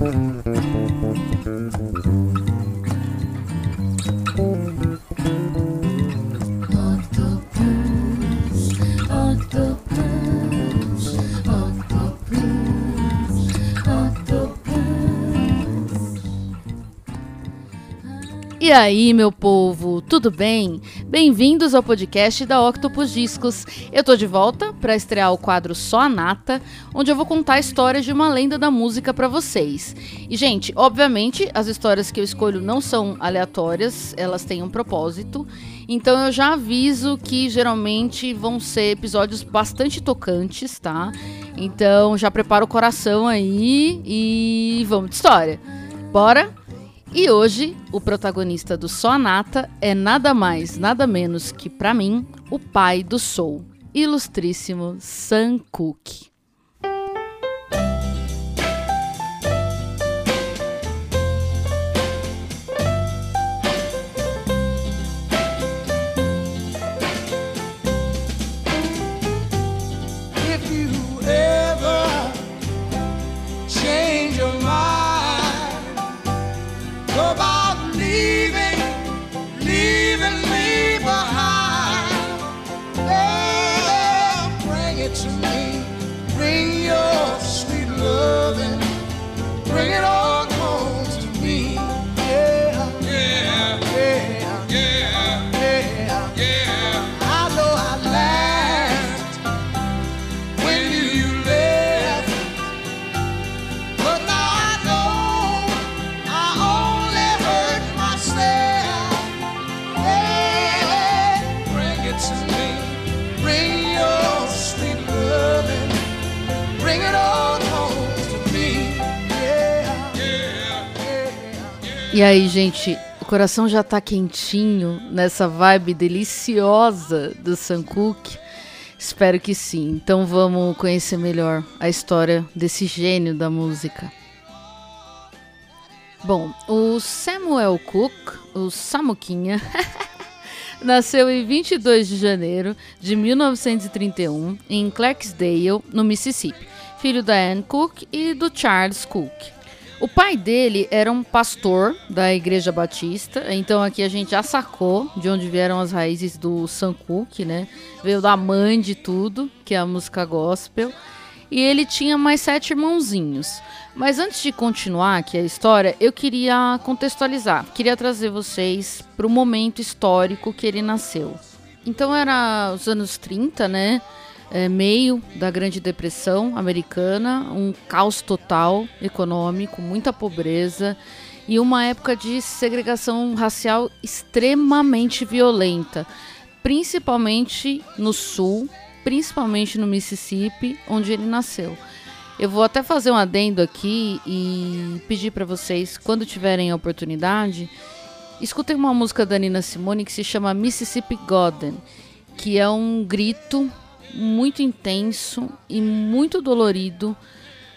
Mm-hmm. E aí, meu povo, tudo bem? Bem-vindos ao podcast da Octopus Discos. Eu tô de volta para estrear o quadro Só a Nata, onde eu vou contar a história de uma lenda da música para vocês. E, gente, obviamente, as histórias que eu escolho não são aleatórias, elas têm um propósito. Então eu já aviso que geralmente vão ser episódios bastante tocantes, tá? Então já prepara o coração aí e vamos de história. Bora? E hoje, o protagonista do Só Nata é nada mais, nada menos que, para mim, o pai do Soul, ilustríssimo Sam Cooke. E aí, gente, o coração já tá quentinho nessa vibe deliciosa do Sankook? Espero que sim. Então vamos conhecer melhor a história desse gênio da música. Bom, o Samuel Cook, o Samuquinha, nasceu em 22 de janeiro de 1931 em Clarksdale, no Mississippi, filho da Anne Cook e do Charles Cook. O pai dele era um pastor da Igreja Batista, então aqui a gente já sacou de onde vieram as raízes do Sam Cooke, né? Veio da mãe de tudo, que é a música gospel. E ele tinha mais sete irmãozinhos. Mas antes de continuar aqui a história, eu queria contextualizar, queria trazer vocês para o momento histórico que ele nasceu. Então era os anos 30, né? É, meio da Grande Depressão americana, um caos total econômico, muita pobreza e uma época de segregação racial extremamente violenta, principalmente no sul, principalmente no Mississippi, onde ele nasceu. Eu vou até fazer um adendo aqui e pedir para vocês, quando tiverem a oportunidade, escutem uma música da Nina Simone que se chama Mississippi Goddam, que é um grito muito intenso e muito dolorido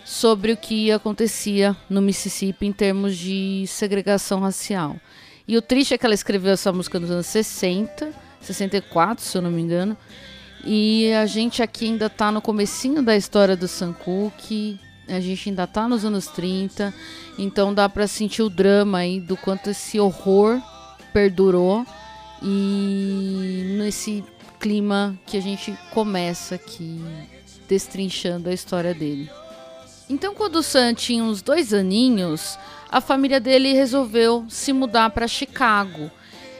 sobre o que acontecia no Mississippi em termos de segregação racial. E o triste é que ela escreveu essa música nos anos 60, 64, se eu não me engano. E a gente aqui ainda está no comecinho da história do Sam Cooke, a gente ainda está nos anos 30, então dá para sentir o drama aí do quanto esse horror perdurou e nesse clima que a gente começa aqui destrinchando a história dele. Então, quando o Sam tinha uns dois aninhos, a família dele resolveu se mudar para Chicago.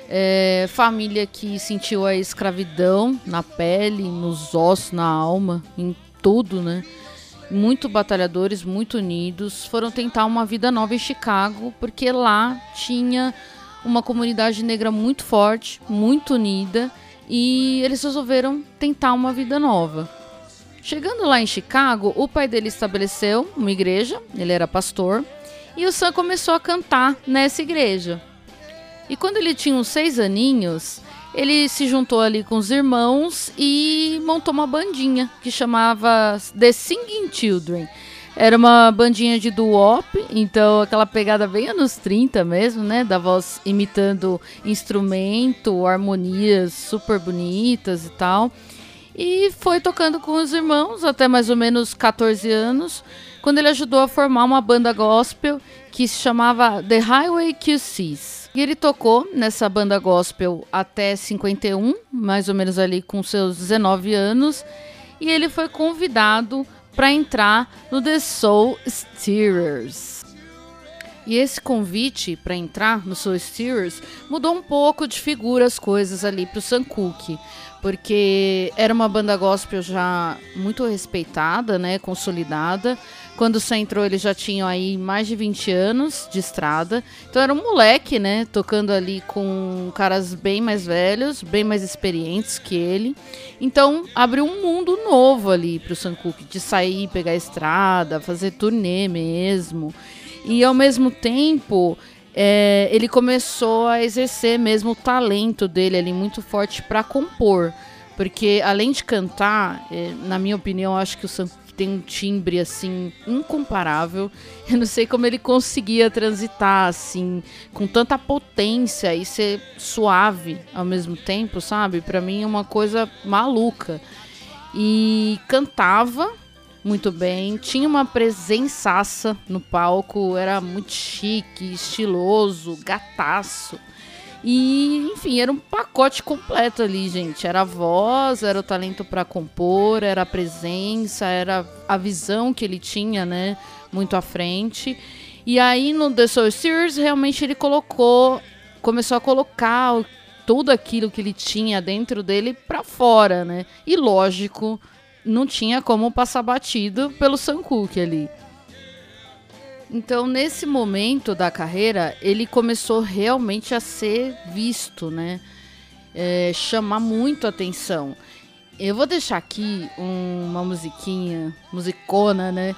É, família que sentiu a escravidão na pele, nos ossos, na alma, em tudo, né? Muito batalhadores, muito unidos, foram tentar uma vida nova em Chicago, porque lá tinha uma comunidade negra muito forte, muito unida e eles resolveram tentar uma vida nova. Chegando lá em Chicago, o pai dele estabeleceu uma igreja, ele era pastor, e o Sam começou a cantar nessa igreja. E quando ele tinha uns seis aninhos, ele se juntou ali com os irmãos e montou uma bandinha que chamava The Singing Children. Era uma bandinha de doo-wop, então aquela pegada bem anos 30 mesmo, né? Da voz imitando instrumento, harmonias super bonitas e tal. E foi tocando com os irmãos até mais ou menos 14 anos, quando ele ajudou a formar uma banda gospel que se chamava The Highway QCs. E ele tocou nessa banda gospel até 51, mais ou menos ali com seus 19 anos, e ele foi convidado para entrar no The Soul Steerers. E esse convite para entrar no Soul Steerers mudou um pouco de figura as coisas ali para o Sam Cooke, porque era uma banda gospel já muito respeitada, né, consolidada. Quando você entrou, ele já tinha aí mais de 20 anos de estrada. Então era um moleque, né, tocando ali com caras bem mais velhos, bem mais experientes que ele. Então abriu um mundo novo ali pro Sam Cooke, de sair, pegar a estrada, fazer turnê mesmo. E ao mesmo tempo, é, ele começou a exercer mesmo o talento dele ali muito forte para compor. Porque além de cantar, é, na minha opinião, acho que o Sam tem um timbre assim incomparável. Eu não sei como ele conseguia transitar assim com tanta potência e ser suave ao mesmo tempo, sabe? Para mim é uma coisa maluca. E cantava muito bem. Tinha uma presençaça no palco, era muito chique, estiloso, gataço. E, enfim, era um pacote completo ali, gente. Era a voz, era o talento para compor, era a presença, era a visão que ele tinha, né? Muito à frente. E aí no The Soul Series, realmente ele colocou, começou a colocar tudo aquilo que ele tinha dentro dele para fora, né? E lógico, não tinha como passar batido pelo Sam Cooke ali. Então, nesse momento da carreira, ele começou realmente a ser visto, né? É, chamar muito atenção. Eu vou deixar aqui um, uma musiquinha, musicona, né?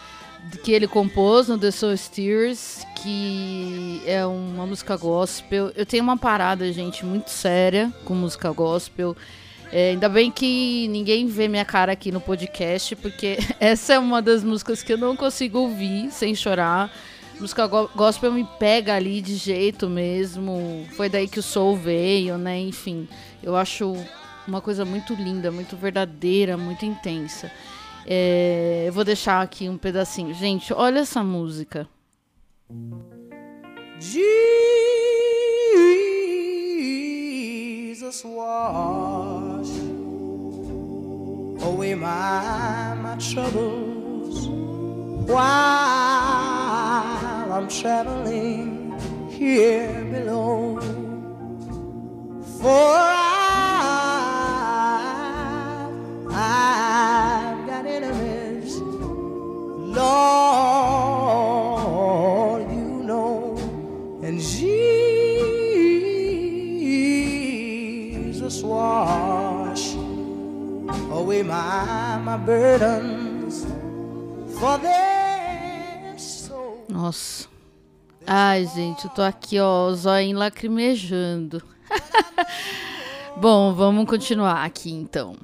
Que ele compôs no The Soul Steers, que é uma música gospel. Eu tenho uma parada, gente, muito séria com música gospel. É, ainda bem que ninguém vê minha cara aqui no podcast, porque essa é uma das músicas que eu não consigo ouvir sem chorar. música gospel me pega ali de jeito mesmo. Foi daí que o soul veio, né? Enfim, eu acho uma coisa muito linda, muito verdadeira, muito intensa. É, eu vou deixar aqui um pedacinho. Gente, olha essa música. Jesus wash away my, my troubles while I'm traveling here below. Nossa. Ai, gente, eu tô aqui, ó, o zóio lacrimejando. Bom, vamos continuar aqui então.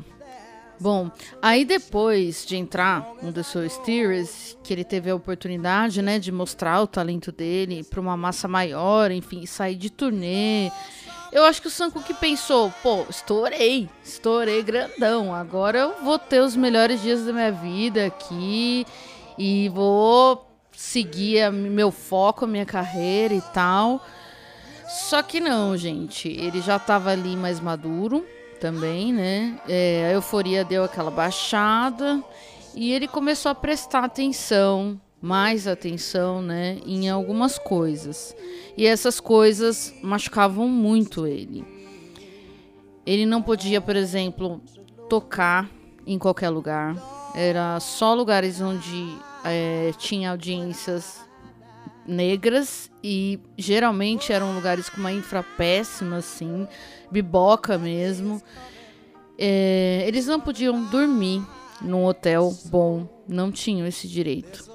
Bom, aí depois de entrar no The Soul Steers, que ele teve a oportunidade, né, de mostrar o talento dele para uma massa maior, enfim, sair de turnê. Eu acho que o Sanko que pensou, pô, estourei, estourei grandão. Agora eu vou ter os melhores dias da minha vida aqui e vou seguir a, meu foco, minha carreira e tal. Só que não, gente. Ele já estava ali mais maduro também, né? É, a euforia deu aquela baixada e ele começou a prestar atenção, mais atenção, né, em algumas coisas. E essas coisas machucavam muito ele. Ele não podia, por exemplo, tocar em qualquer lugar. Era só lugares onde é, tinha audiências negras e geralmente eram lugares com uma infra péssima, assim, biboca mesmo. É, eles não podiam dormir num hotel bom, não tinham esse direito.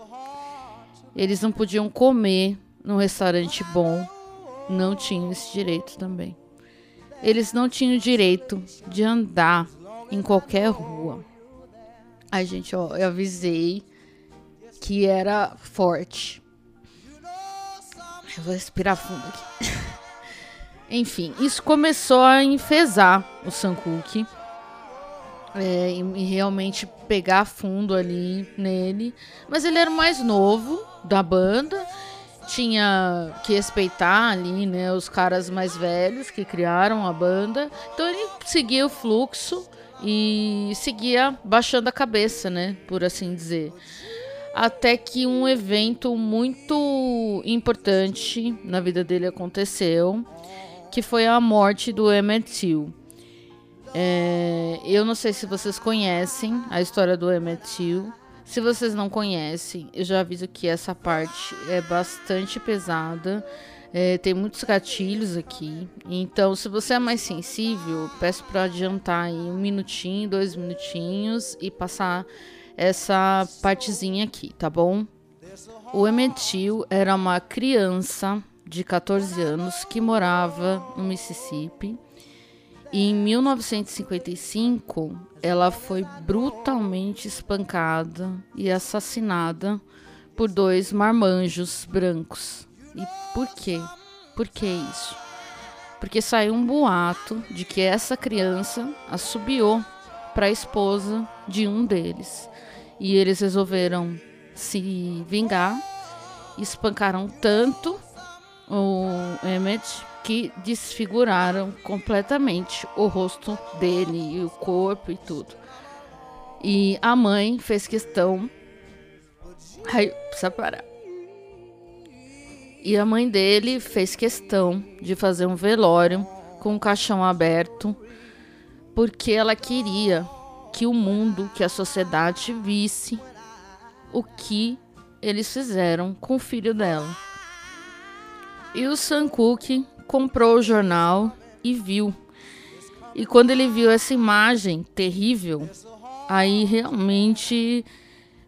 Eles não podiam comer num restaurante bom, não tinham esse direito também. Eles não tinham direito de andar em qualquer rua. Ai, gente, ó, eu avisei que era forte. Eu vou respirar fundo aqui. Enfim, isso começou a enfesar o Sankuki. é, e, e realmente pegar fundo ali nele. Mas ele era o mais novo da banda tinha que respeitar ali, né, os caras mais velhos que criaram a banda. Então ele seguia o fluxo e seguia baixando a cabeça, né, por assim dizer. Até que um evento muito importante na vida dele aconteceu, que foi a morte do Emmett Till. É, eu não sei se vocês conhecem a história do Emmett Till. Se vocês não conhecem, eu já aviso que essa parte é bastante pesada. É, tem muitos gatilhos aqui. Então, se você é mais sensível, peço para adiantar aí um minutinho, dois minutinhos e passar essa partezinha aqui, tá bom? O Emetil era uma criança de 14 anos que morava no Mississippi e em 1955, ela foi brutalmente espancada e assassinada por dois marmanjos brancos. E por quê? Por que isso? Porque saiu um boato de que essa criança assobiou para a esposa de um deles. E eles resolveram se vingar, espancaram tanto o Emmett que desfiguraram completamente o rosto dele e o corpo e tudo. E a mãe fez questão. Ai, precisa parar. E a mãe dele fez questão de fazer um velório com o caixão aberto, porque ela queria que o mundo, que a sociedade visse o que eles fizeram com o filho dela. E o Sam Cooke comprou o jornal e viu. E quando ele viu essa imagem terrível, aí realmente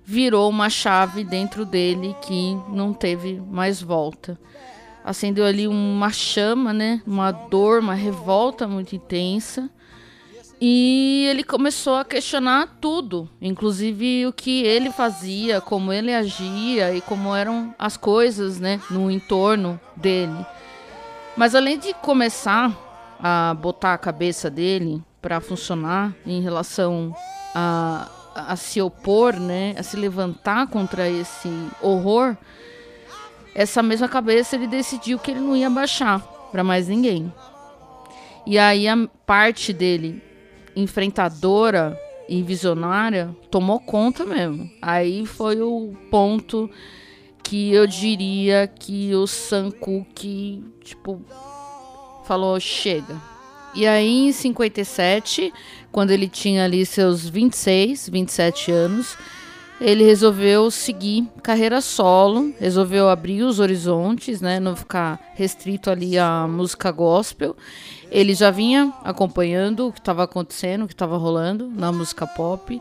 virou uma chave dentro dele que não teve mais volta. Acendeu ali uma chama, né? Uma dor, uma revolta muito intensa. E ele começou a questionar tudo, inclusive o que ele fazia, como ele agia e como eram as coisas, né, no entorno dele. Mas além de começar a botar a cabeça dele para funcionar em relação a, a se opor, né, a se levantar contra esse horror, essa mesma cabeça ele decidiu que ele não ia baixar para mais ninguém. E aí a parte dele enfrentadora e visionária tomou conta mesmo. Aí foi o ponto que eu diria que o Sam tipo, falou chega. E aí em 57, quando ele tinha ali seus 26, 27 anos, ele resolveu seguir carreira solo, resolveu abrir os horizontes, né, não ficar restrito ali à música gospel. Ele já vinha acompanhando o que estava acontecendo, o que estava rolando na música pop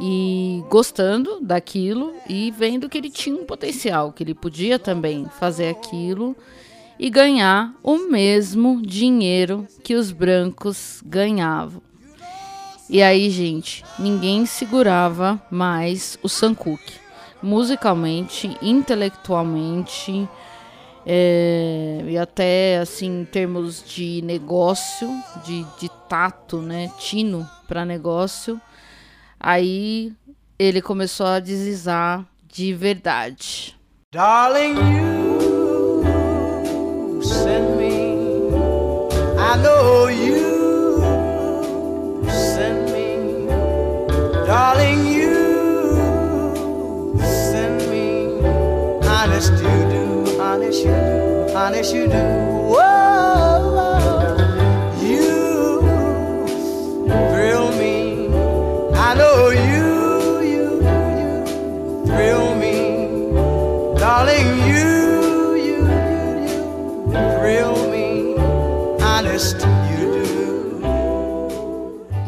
e gostando daquilo e vendo que ele tinha um potencial, que ele podia também fazer aquilo e ganhar o mesmo dinheiro que os brancos ganhavam. E aí, gente, ninguém segurava mais o Cooke. Musicalmente, intelectualmente, é, e até assim em termos de negócio, de, de tato, né, tino para negócio, Aí ele começou a deslizar de verdade. Darling, you Darling, you send me. Honest you do, honest you do, honest you do.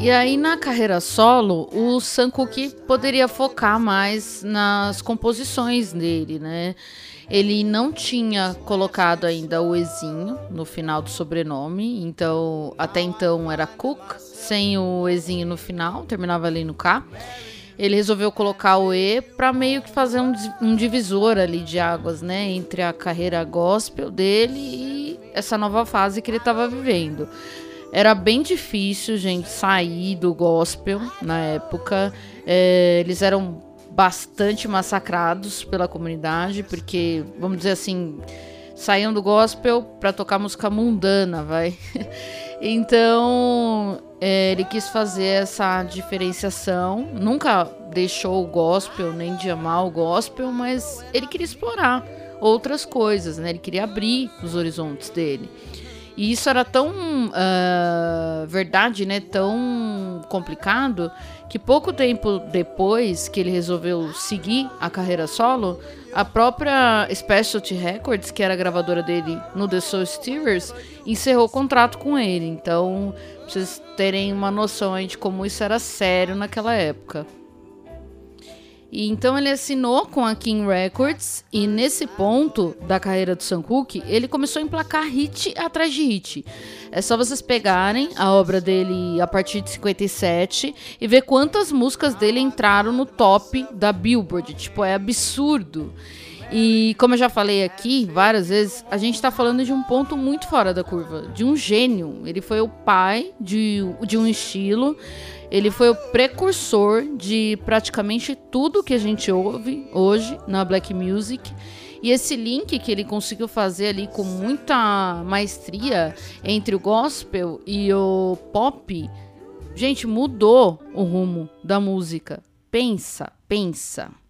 E aí na carreira solo, o Sam poderia focar mais nas composições dele, né? Ele não tinha colocado ainda o Ezinho no final do sobrenome, então até então era Cook, sem o Ezinho no final, terminava ali no K. Ele resolveu colocar o E para meio que fazer um, um divisor ali de águas, né, entre a carreira gospel dele e essa nova fase que ele estava vivendo. Era bem difícil, gente, sair do gospel na época. É, eles eram bastante massacrados pela comunidade, porque, vamos dizer assim, saíam do gospel para tocar música mundana, vai. então, é, ele quis fazer essa diferenciação. Nunca deixou o gospel, nem de amar o gospel, mas ele queria explorar outras coisas, né? Ele queria abrir os horizontes dele. E isso era tão uh, verdade, né? Tão complicado que pouco tempo depois que ele resolveu seguir a carreira solo, a própria Specialty Records, que era a gravadora dele no The Soul Steerers, encerrou o contrato com ele. Então, pra vocês terem uma noção de como isso era sério naquela época. E então ele assinou com a King Records e nesse ponto da carreira do Sam Cooke, ele começou a emplacar hit atrás de hit. É só vocês pegarem a obra dele a partir de 57 e ver quantas músicas dele entraram no top da Billboard. Tipo, é absurdo. E como eu já falei aqui várias vezes, a gente está falando de um ponto muito fora da curva, de um gênio. Ele foi o pai de, de um estilo ele foi o precursor de praticamente tudo que a gente ouve hoje na black music. E esse link que ele conseguiu fazer ali com muita maestria entre o gospel e o pop, gente, mudou o rumo da música. Pensa, pensa.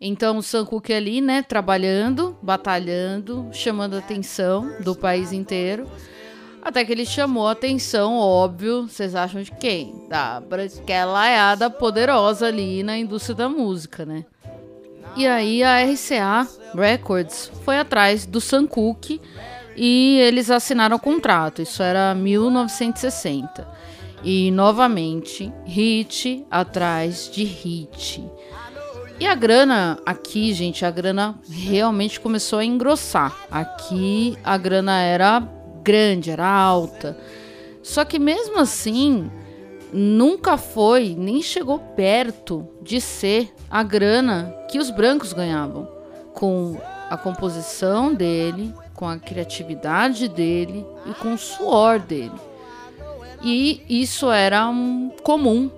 Então o Sam Cooke ali, né, trabalhando, batalhando, chamando a atenção do país inteiro. Até que ele chamou a atenção, óbvio, vocês acham de quem? Da branquelaiada poderosa ali na indústria da música, né? E aí a RCA Records foi atrás do Sam Cooke e eles assinaram o contrato. Isso era 1960. E novamente, hit atrás de hit. E a grana aqui, gente, a grana realmente começou a engrossar. Aqui a grana era grande, era alta. Só que mesmo assim, nunca foi, nem chegou perto de ser a grana que os brancos ganhavam com a composição dele, com a criatividade dele e com o suor dele. E isso era um comum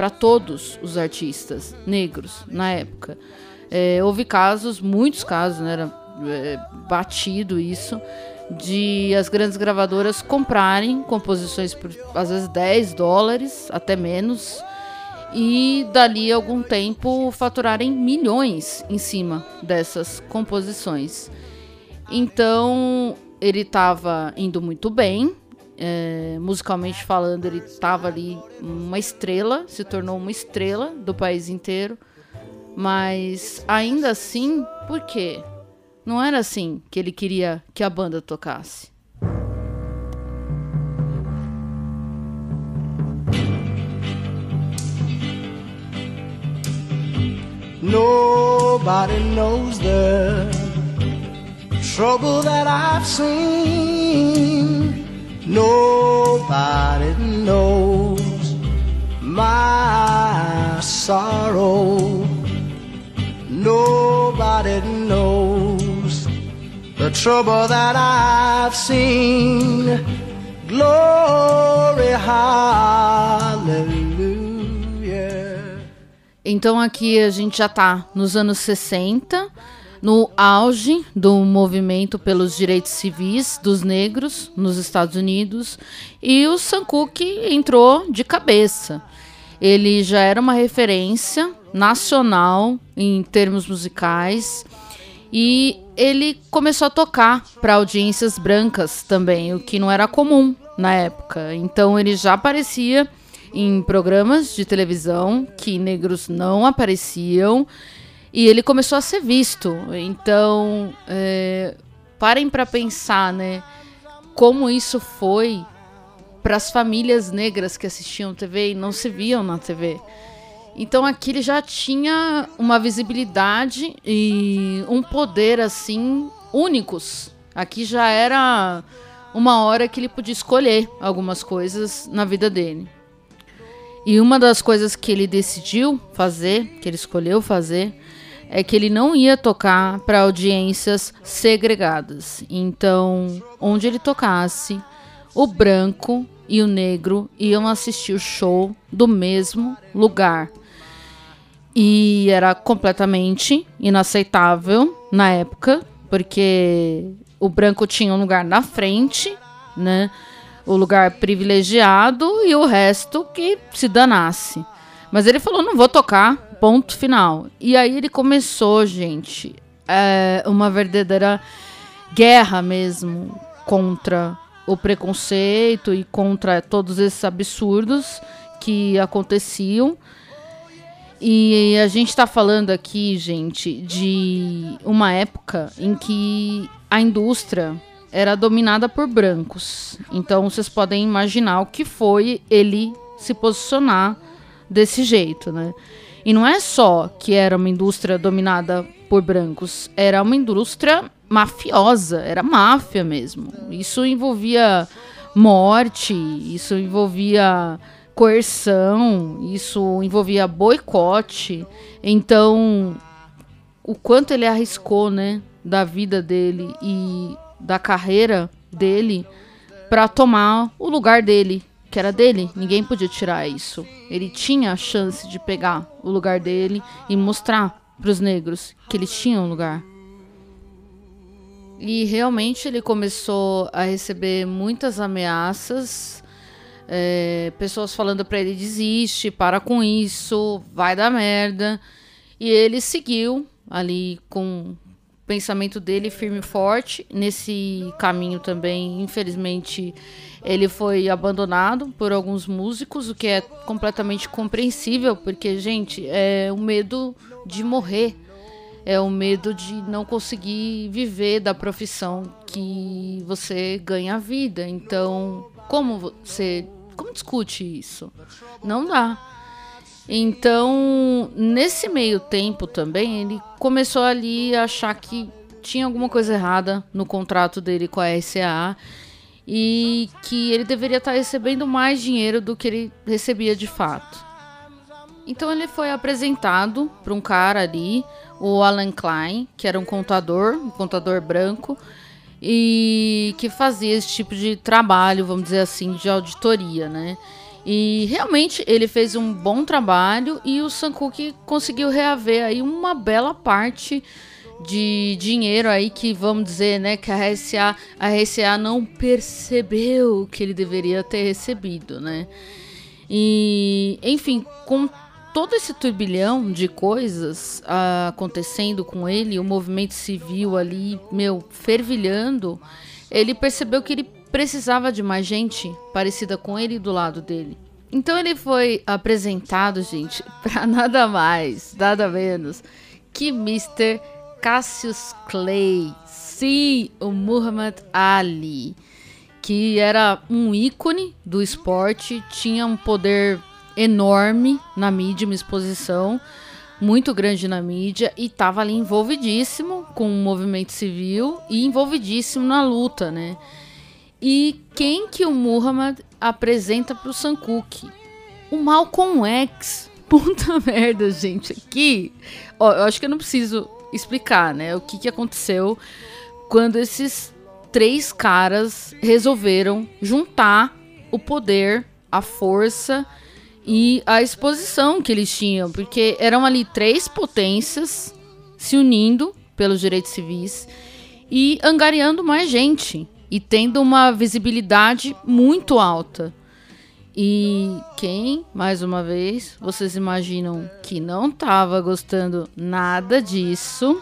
para todos os artistas negros na época. É, houve casos, muitos casos, né, era é, batido isso, de as grandes gravadoras comprarem composições por às vezes 10 dólares, até menos, e dali algum tempo faturarem milhões em cima dessas composições. Então ele estava indo muito bem, é, musicalmente falando, ele estava ali uma estrela, se tornou uma estrela do país inteiro, mas ainda assim, por quê? Não era assim que ele queria que a banda tocasse. Nobody knows the trouble that I've seen. Nobody knows my sorrow. Nobody knows the trouble that I've seen. Glory, hallelujah. Então aqui a gente já tá nos anos 60, no auge do movimento pelos direitos civis dos negros nos Estados Unidos, e o Sam Cooke entrou de cabeça. Ele já era uma referência nacional em termos musicais e ele começou a tocar para audiências brancas também, o que não era comum na época. Então ele já aparecia em programas de televisão que negros não apareciam e ele começou a ser visto. Então, é, parem para pensar, né? Como isso foi para as famílias negras que assistiam TV e não se viam na TV. Então aqui ele já tinha uma visibilidade e um poder assim únicos. Aqui já era uma hora que ele podia escolher algumas coisas na vida dele. E uma das coisas que ele decidiu fazer, que ele escolheu fazer, é que ele não ia tocar para audiências segregadas. Então, onde ele tocasse, o branco e o negro iam assistir o show do mesmo lugar. E era completamente inaceitável na época, porque o branco tinha um lugar na frente, né? O lugar privilegiado e o resto que se danasse. Mas ele falou: não vou tocar, ponto final. E aí ele começou, gente, é, uma verdadeira guerra mesmo contra o preconceito e contra todos esses absurdos que aconteciam. E a gente está falando aqui, gente, de uma época em que a indústria era dominada por brancos. Então vocês podem imaginar o que foi ele se posicionar desse jeito, né? E não é só que era uma indústria dominada por brancos, era uma indústria mafiosa, era máfia mesmo. Isso envolvia morte, isso envolvia coerção, isso envolvia boicote. Então, o quanto ele arriscou, né, da vida dele e da carreira dele para tomar o lugar dele, que era dele, ninguém podia tirar isso. Ele tinha a chance de pegar o lugar dele e mostrar para os negros que eles tinham lugar. E realmente ele começou a receber muitas ameaças, é, pessoas falando para ele desiste, para com isso, vai dar merda. E ele seguiu ali com pensamento dele firme e forte nesse caminho também. Infelizmente, ele foi abandonado por alguns músicos, o que é completamente compreensível, porque gente, é o medo de morrer é o medo de não conseguir viver da profissão que você ganha a vida. Então, como você como discute isso? Não dá. Então, nesse meio tempo também, ele começou ali a achar que tinha alguma coisa errada no contrato dele com a RCA e que ele deveria estar recebendo mais dinheiro do que ele recebia de fato. Então ele foi apresentado para um cara ali, o Alan Klein, que era um contador, um contador branco, e que fazia esse tipo de trabalho, vamos dizer assim, de auditoria, né? E realmente ele fez um bom trabalho e o Sankook conseguiu reaver aí uma bela parte de dinheiro aí que vamos dizer, né, que a RCA, a RCA não percebeu que ele deveria ter recebido, né? E, enfim, com todo esse turbilhão de coisas uh, acontecendo com ele, o movimento civil ali, meu, fervilhando, ele percebeu que ele precisava de mais gente parecida com ele do lado dele. Então ele foi apresentado, gente, para nada mais, nada menos que Mr. Cassius Clay. Sim, o Muhammad Ali, que era um ícone do esporte, tinha um poder enorme na mídia, uma exposição muito grande na mídia e estava ali envolvidíssimo com o movimento civil e envolvidíssimo na luta, né? E quem que o Muhammad apresenta para o Sankook? O Malcolm X. Puta merda, gente. Aqui, ó, eu acho que eu não preciso explicar, né? O que, que aconteceu quando esses três caras resolveram juntar o poder, a força e a exposição que eles tinham, porque eram ali três potências se unindo pelos direitos civis e angariando mais gente e tendo uma visibilidade muito alta. E quem, mais uma vez, vocês imaginam que não estava gostando nada disso?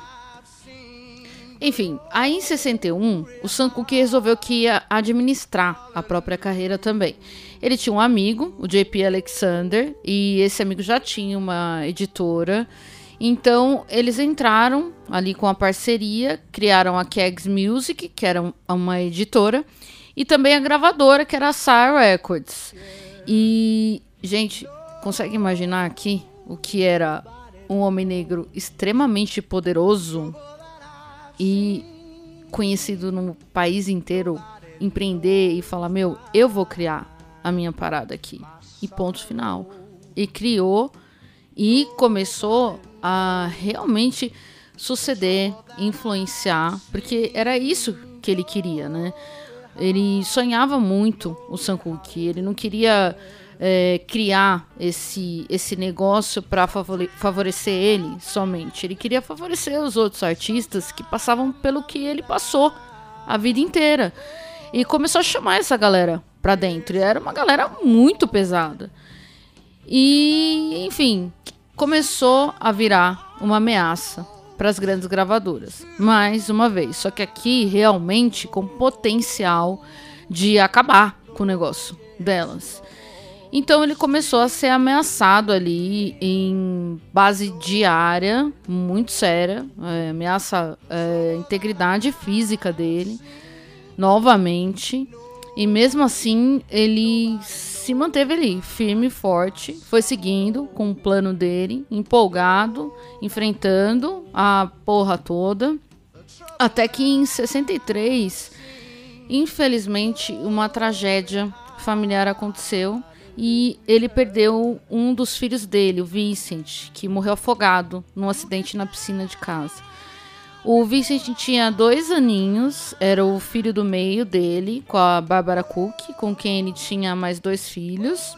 Enfim, aí em 61, o Sankook resolveu que ia administrar a própria carreira também. Ele tinha um amigo, o JP Alexander, e esse amigo já tinha uma editora. Então, eles entraram ali com a parceria, criaram a Kegs Music, que era uma editora, e também a gravadora, que era a Sire Records. E, gente, consegue imaginar aqui o que era um homem negro extremamente poderoso e conhecido no país inteiro empreender e falar: Meu, eu vou criar a minha parada aqui. E ponto final. E criou e começou a realmente suceder, influenciar, porque era isso que ele queria, né? Ele sonhava muito o Sankook. Ele não queria é, criar esse, esse negócio para favorecer ele somente. Ele queria favorecer os outros artistas que passavam pelo que ele passou a vida inteira. E começou a chamar essa galera pra dentro. E era uma galera muito pesada. E, enfim, começou a virar uma ameaça para as grandes gravadoras. Mais uma vez, só que aqui realmente com potencial de acabar com o negócio delas. Então ele começou a ser ameaçado ali em base diária, muito séria, é, ameaça é, integridade física dele, novamente. E mesmo assim, ele se manteve ali, firme e forte, foi seguindo com o plano dele, empolgado, enfrentando a porra toda. Até que em 63, infelizmente, uma tragédia familiar aconteceu e ele perdeu um dos filhos dele, o Vincent, que morreu afogado num acidente na piscina de casa. O Vincent tinha dois aninhos, era o filho do meio dele, com a Barbara Cook, com quem ele tinha mais dois filhos,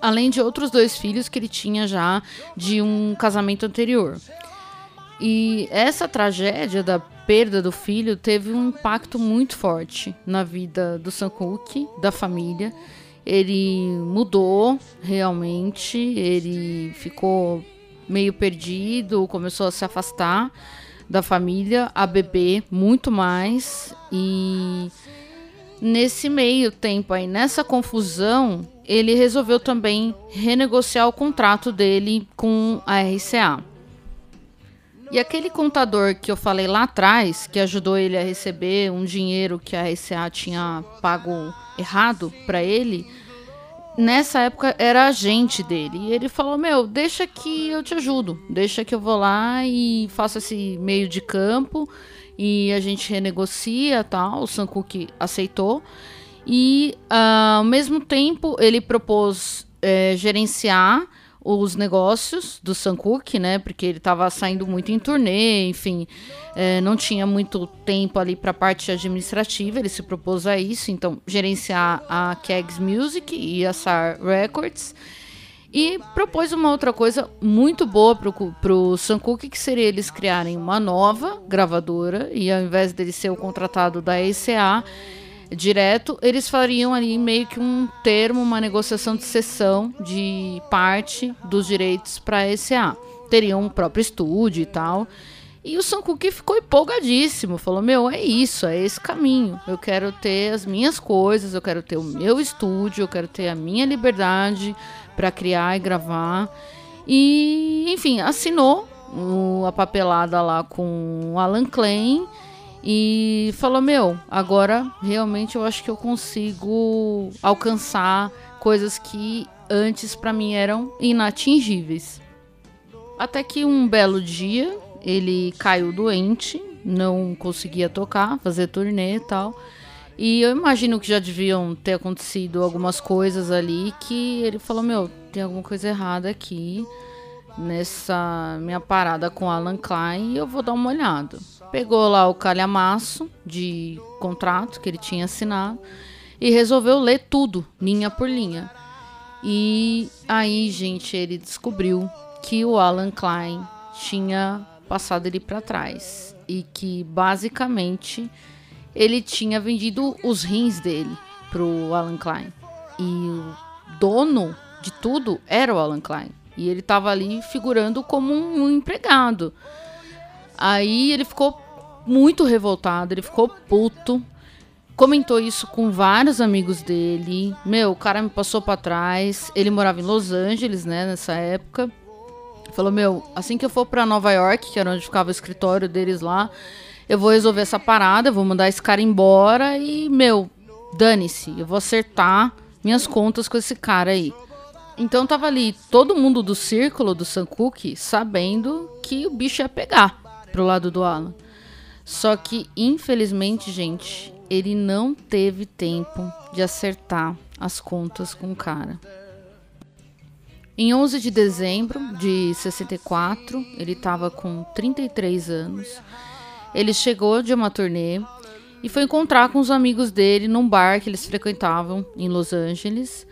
além de outros dois filhos que ele tinha já de um casamento anterior. E essa tragédia da perda do filho teve um impacto muito forte na vida do Sam Cooke, da família. Ele mudou realmente, ele ficou meio perdido, começou a se afastar da família a beber muito mais e nesse meio tempo aí, nessa confusão, ele resolveu também renegociar o contrato dele com a RCA. E aquele contador que eu falei lá atrás, que ajudou ele a receber um dinheiro que a RCA tinha pago errado para ele, nessa época era agente dele. E ele falou: Meu, deixa que eu te ajudo. Deixa que eu vou lá e faço esse meio de campo. E a gente renegocia tal. O Sankook aceitou. E uh, ao mesmo tempo ele propôs é, gerenciar os negócios do Sankook, né? Porque ele estava saindo muito em turnê, enfim, é, não tinha muito tempo ali para a parte administrativa. Ele se propôs a isso, então gerenciar a Kegs Music e a SAR Records. E propôs uma outra coisa muito boa para o Sankook, que seria eles criarem uma nova gravadora e ao invés dele ser o contratado da ECA, direto, eles fariam ali meio que um termo, uma negociação de cessão de parte dos direitos para a SA. Teriam um próprio estúdio e tal. E o Sam ficou empolgadíssimo, falou: Meu, é isso, é esse caminho. Eu quero ter as minhas coisas, eu quero ter o meu estúdio, eu quero ter a minha liberdade para criar e gravar. E, enfim, assinou a papelada lá com o Alan Klein e falou: Meu, agora realmente eu acho que eu consigo alcançar coisas que antes para mim eram inatingíveis. Até que um belo dia ele caiu doente, não conseguia tocar, fazer turnê e tal. E eu imagino que já deviam ter acontecido algumas coisas ali que ele falou: Meu, tem alguma coisa errada aqui nessa minha parada com Alan Klein e eu vou dar uma olhada. Pegou lá o calhamaço de contrato que ele tinha assinado e resolveu ler tudo, linha por linha. E aí, gente, ele descobriu que o Alan Klein tinha passado ele para trás e que basicamente ele tinha vendido os rins dele pro Alan Klein. E o dono de tudo era o Alan Klein. E ele estava ali figurando como um, empregado. Aí ele ficou muito revoltado, ele ficou puto. Comentou isso com vários amigos dele. Meu, o cara me passou para trás. Ele morava em Los Angeles, né, nessa época. Falou: Meu, assim que eu for para Nova York, que era onde ficava o escritório deles lá, eu vou resolver essa parada, vou mandar esse cara embora e, meu, dane-se, eu vou acertar minhas contas com esse cara aí. Então tava ali todo mundo do círculo do Sankook sabendo que o bicho ia pegar pro lado do Alan. Só que, infelizmente, gente, ele não teve tempo de acertar as contas com o cara. Em 11 de dezembro de 64, ele estava com 33 anos. Ele chegou de uma turnê e foi encontrar com os amigos dele num bar que eles frequentavam em Los Angeles.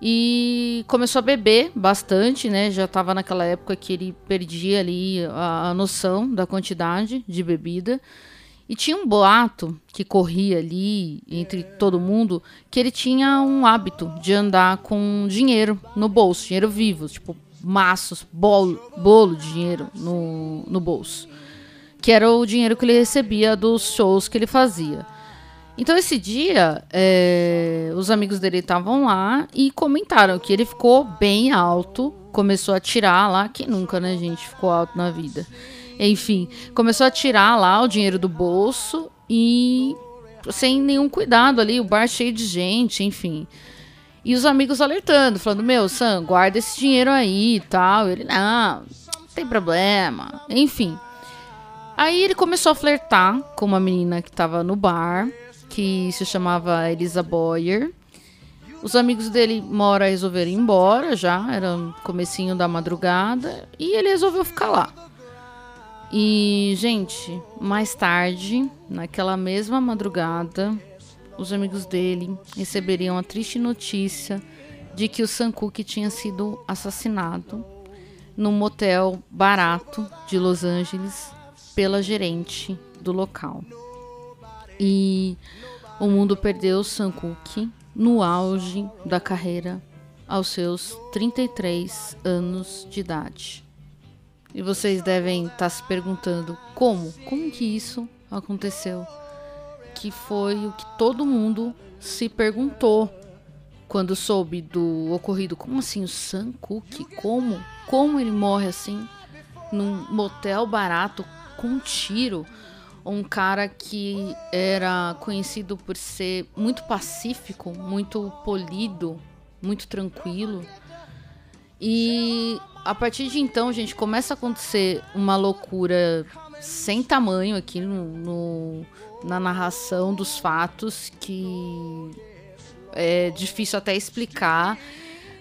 E começou a beber bastante, né? Já estava naquela época que ele perdia ali a, a noção da quantidade de bebida. E tinha um boato que corria ali entre todo mundo que ele tinha um hábito de andar com dinheiro no bolso, dinheiro vivo, tipo maços, bolo, bolo de dinheiro no, no bolso. Que era o dinheiro que ele recebia dos shows que ele fazia. Então esse dia, é, os amigos dele estavam lá e comentaram que ele ficou bem alto, começou a tirar lá, que nunca, né, gente, ficou alto na vida. Enfim, começou a tirar lá o dinheiro do bolso e sem nenhum cuidado ali, o bar cheio de gente, enfim. E os amigos alertando, falando: Meu, Sam, guarda esse dinheiro aí e tal. Ele, não, não tem problema. Enfim. Aí ele começou a flertar com uma menina que tava no bar, que se chamava Elisa Boyer. Os amigos dele, uma hora, resolveram ir embora já, era comecinho da madrugada, e ele resolveu ficar lá. E, gente, mais tarde, naquela mesma madrugada, os amigos dele receberiam a triste notícia de que o Sankook tinha sido assassinado num motel barato de Los Angeles pela gerente do local. E o mundo perdeu Sankook no auge da carreira aos seus 33 anos de idade. E vocês devem estar tá se perguntando como? Como que isso aconteceu? Que foi o que todo mundo se perguntou quando soube do ocorrido. Como assim o Sam Cooke? Como? Como ele morre assim? Num motel barato com um tiro? Um cara que era conhecido por ser muito pacífico, muito polido, muito tranquilo. E a partir de então, gente, começa a acontecer uma loucura sem tamanho aqui no, no, na narração dos fatos que é difícil até explicar,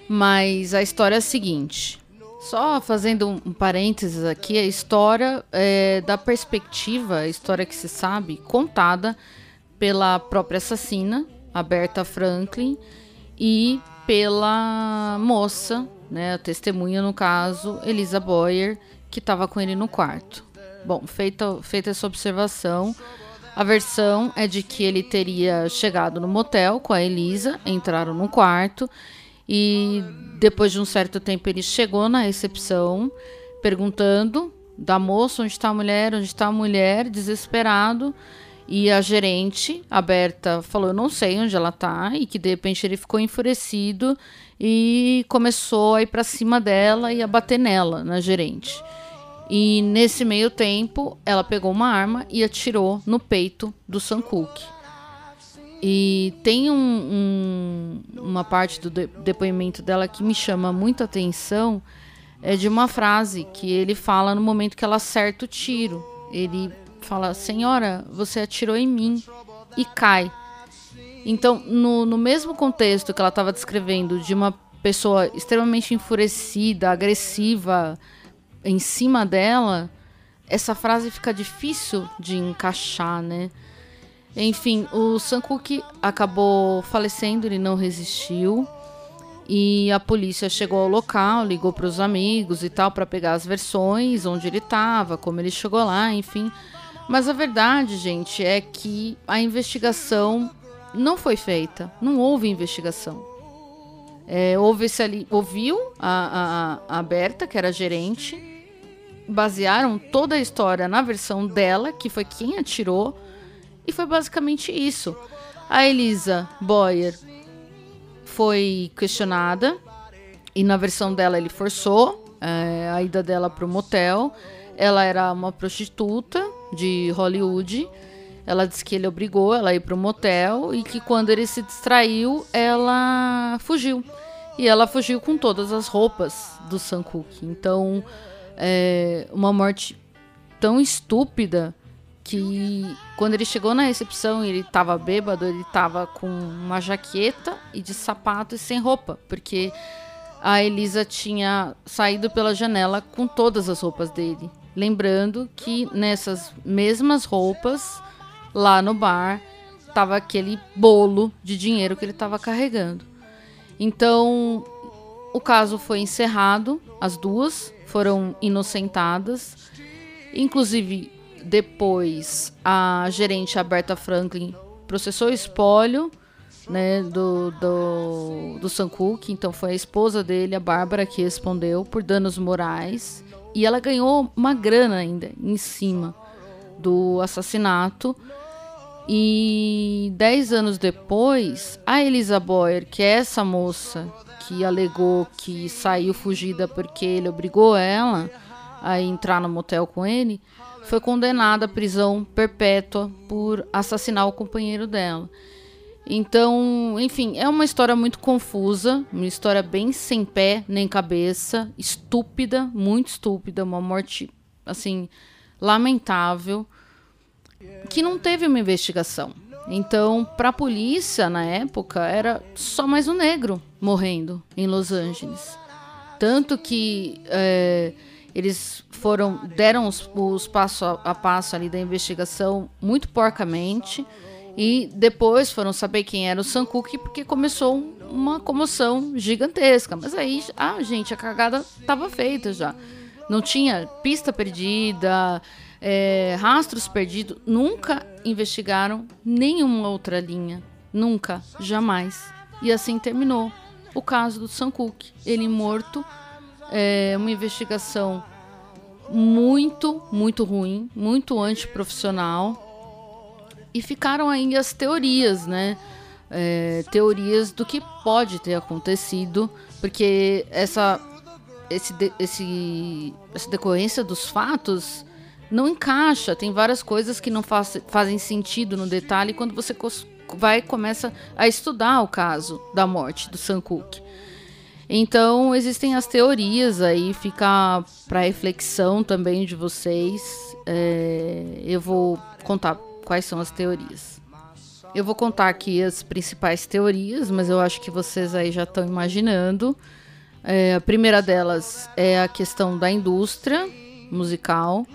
mas a história é a seguinte. Só fazendo um parênteses aqui, a história é da perspectiva, a história que se sabe, contada pela própria assassina, a Berta Franklin, e pela moça né, a testemunha no caso, Elisa Boyer, que estava com ele no quarto. Bom, feita, feita essa observação, a versão é de que ele teria chegado no motel com a Elisa, entraram no quarto e depois de um certo tempo ele chegou na recepção perguntando da moça onde está a mulher, onde está a mulher, desesperado. E a gerente, a Berta, falou: Eu não sei onde ela tá. E que de repente ele ficou enfurecido e começou a ir para cima dela e a bater nela, na gerente. E nesse meio tempo, ela pegou uma arma e atirou no peito do Sankook. E tem um, um, uma parte do de depoimento dela que me chama muita atenção, é de uma frase que ele fala no momento que ela acerta o tiro. Ele fala: Senhora, você atirou em mim. E cai. Então, no, no mesmo contexto que ela estava descrevendo de uma pessoa extremamente enfurecida, agressiva em cima dela, essa frase fica difícil de encaixar, né? Enfim, o Sankook acabou falecendo, ele não resistiu. E a polícia chegou ao local, ligou para os amigos e tal para pegar as versões, onde ele estava, como ele chegou lá, enfim. Mas a verdade, gente, é que a investigação não foi feita. Não houve investigação. É, houve esse ali, ouviu a, a, a Berta, que era gerente, basearam toda a história na versão dela, que foi quem atirou, e foi basicamente isso. A Elisa Boyer foi questionada, e na versão dela ele forçou é, a ida dela para o motel. Ela era uma prostituta de Hollywood ela disse que ele obrigou ela a ir para o motel e que quando ele se distraiu, ela fugiu. E ela fugiu com todas as roupas do Sankook. Então, é uma morte tão estúpida que quando ele chegou na recepção ele estava bêbado, ele estava com uma jaqueta e de sapato e sem roupa, porque a Elisa tinha saído pela janela com todas as roupas dele. Lembrando que nessas mesmas roupas lá no bar tava aquele bolo de dinheiro que ele estava carregando. Então, o caso foi encerrado, as duas foram inocentadas. Inclusive, depois, a gerente Alberta Franklin processou o espólio né, do, do, do Sam Cooke. Então, foi a esposa dele, a Bárbara, que respondeu por danos morais. E ela ganhou uma grana ainda em cima do assassinato. E dez anos depois, a Elisa Boyer, que é essa moça que alegou que saiu fugida porque ele obrigou ela a entrar no motel com ele, foi condenada à prisão perpétua por assassinar o companheiro dela. Então, enfim, é uma história muito confusa, uma história bem sem pé nem cabeça, estúpida, muito estúpida, uma morte assim lamentável que não teve uma investigação. Então, para a polícia na época era só mais um negro morrendo em Los Angeles, tanto que é, eles foram deram os, os passo a, a passo ali da investigação muito porcamente e depois foram saber quem era o Sam porque começou uma comoção gigantesca. Mas aí, ah, gente, a cagada estava feita já. Não tinha pista perdida, é, rastros perdidos, nunca investigaram nenhuma outra linha. Nunca, jamais. E assim terminou o caso do Sam. Ele morto, é, uma investigação muito, muito ruim, muito antiprofissional. E ficaram aí as teorias, né? É, teorias do que pode ter acontecido, porque essa, esse, esse, essa decorrência dos fatos não encaixa. Tem várias coisas que não faz, fazem sentido no detalhe quando você vai começa a estudar o caso da morte do Sam Cooke. Então existem as teorias aí, fica para reflexão também de vocês. É, eu vou contar quais são as teorias. Eu vou contar aqui as principais teorias, mas eu acho que vocês aí já estão imaginando. É, a primeira delas é a questão da indústria musical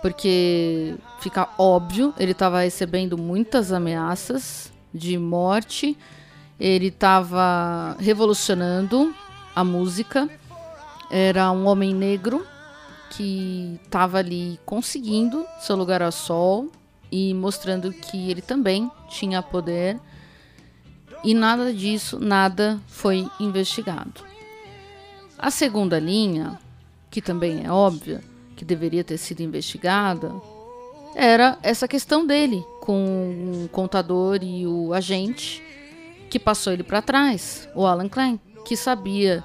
porque fica óbvio, ele estava recebendo muitas ameaças de morte, ele estava revolucionando a música, era um homem negro que estava ali conseguindo seu lugar ao sol e mostrando que ele também tinha poder. E nada disso, nada foi investigado. A segunda linha, que também é óbvia, que deveria ter sido investigada era essa questão dele com o contador e o agente que passou ele para trás, o Alan Klein, que sabia,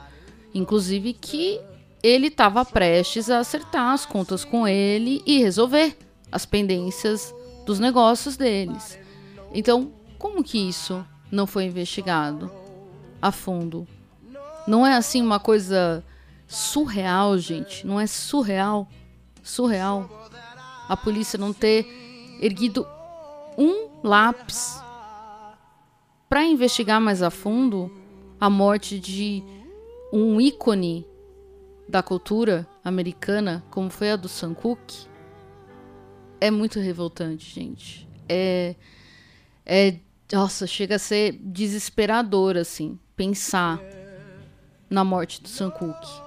inclusive, que ele estava prestes a acertar as contas com ele e resolver as pendências dos negócios deles. Então, como que isso não foi investigado a fundo? Não é assim uma coisa surreal, gente? Não é surreal? surreal. A polícia não ter erguido um lápis para investigar mais a fundo a morte de um ícone da cultura americana, como foi a do Sam Cooke, é muito revoltante, gente. É, é, nossa, chega a ser desesperador assim pensar na morte do Sam Cooke.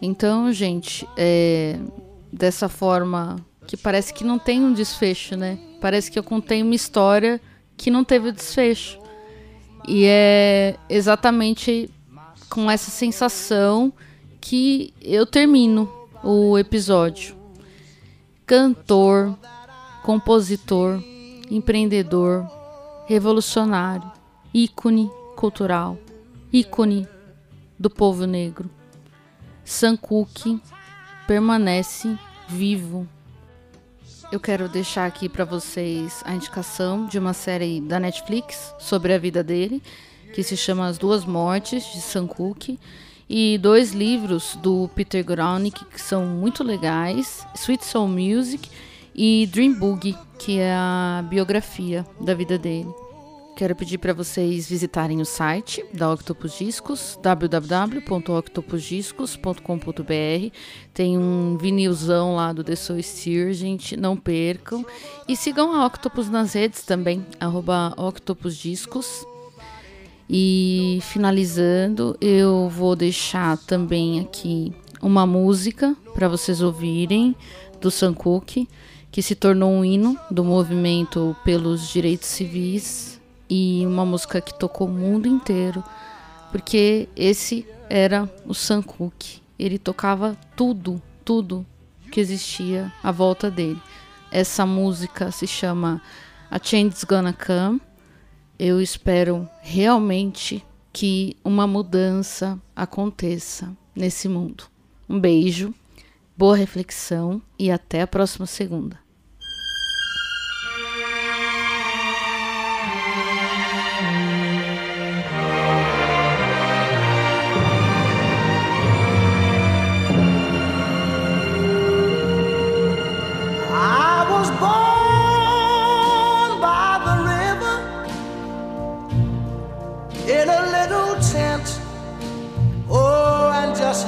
Então, gente, é, dessa forma que parece que não tem um desfecho, né? Parece que eu contei uma história que não teve desfecho. E é exatamente com essa sensação que eu termino o episódio. Cantor, compositor, empreendedor, revolucionário, ícone cultural, ícone do povo negro. Sam Cooke permanece vivo. Eu quero deixar aqui para vocês a indicação de uma série da Netflix sobre a vida dele, que se chama As Duas Mortes de Sam Cooke, e dois livros do Peter Gronick que são muito legais, Sweet Soul Music e Dream Boogie, que é a biografia da vida dele. Quero pedir para vocês visitarem o site da Octopus Discos, www.octopusdiscos.com.br. Tem um vinilzão lá do The Soul Steer, gente, não percam. E sigam a Octopus nas redes também, arroba Octopus Discos. E finalizando, eu vou deixar também aqui uma música para vocês ouvirem do Sam que se tornou um hino do movimento pelos direitos civis e uma música que tocou o mundo inteiro, porque esse era o Sam Cooke. Ele tocava tudo, tudo que existia à volta dele. Essa música se chama A Change's Gonna Come. Eu espero realmente que uma mudança aconteça nesse mundo. Um beijo, boa reflexão e até a próxima segunda.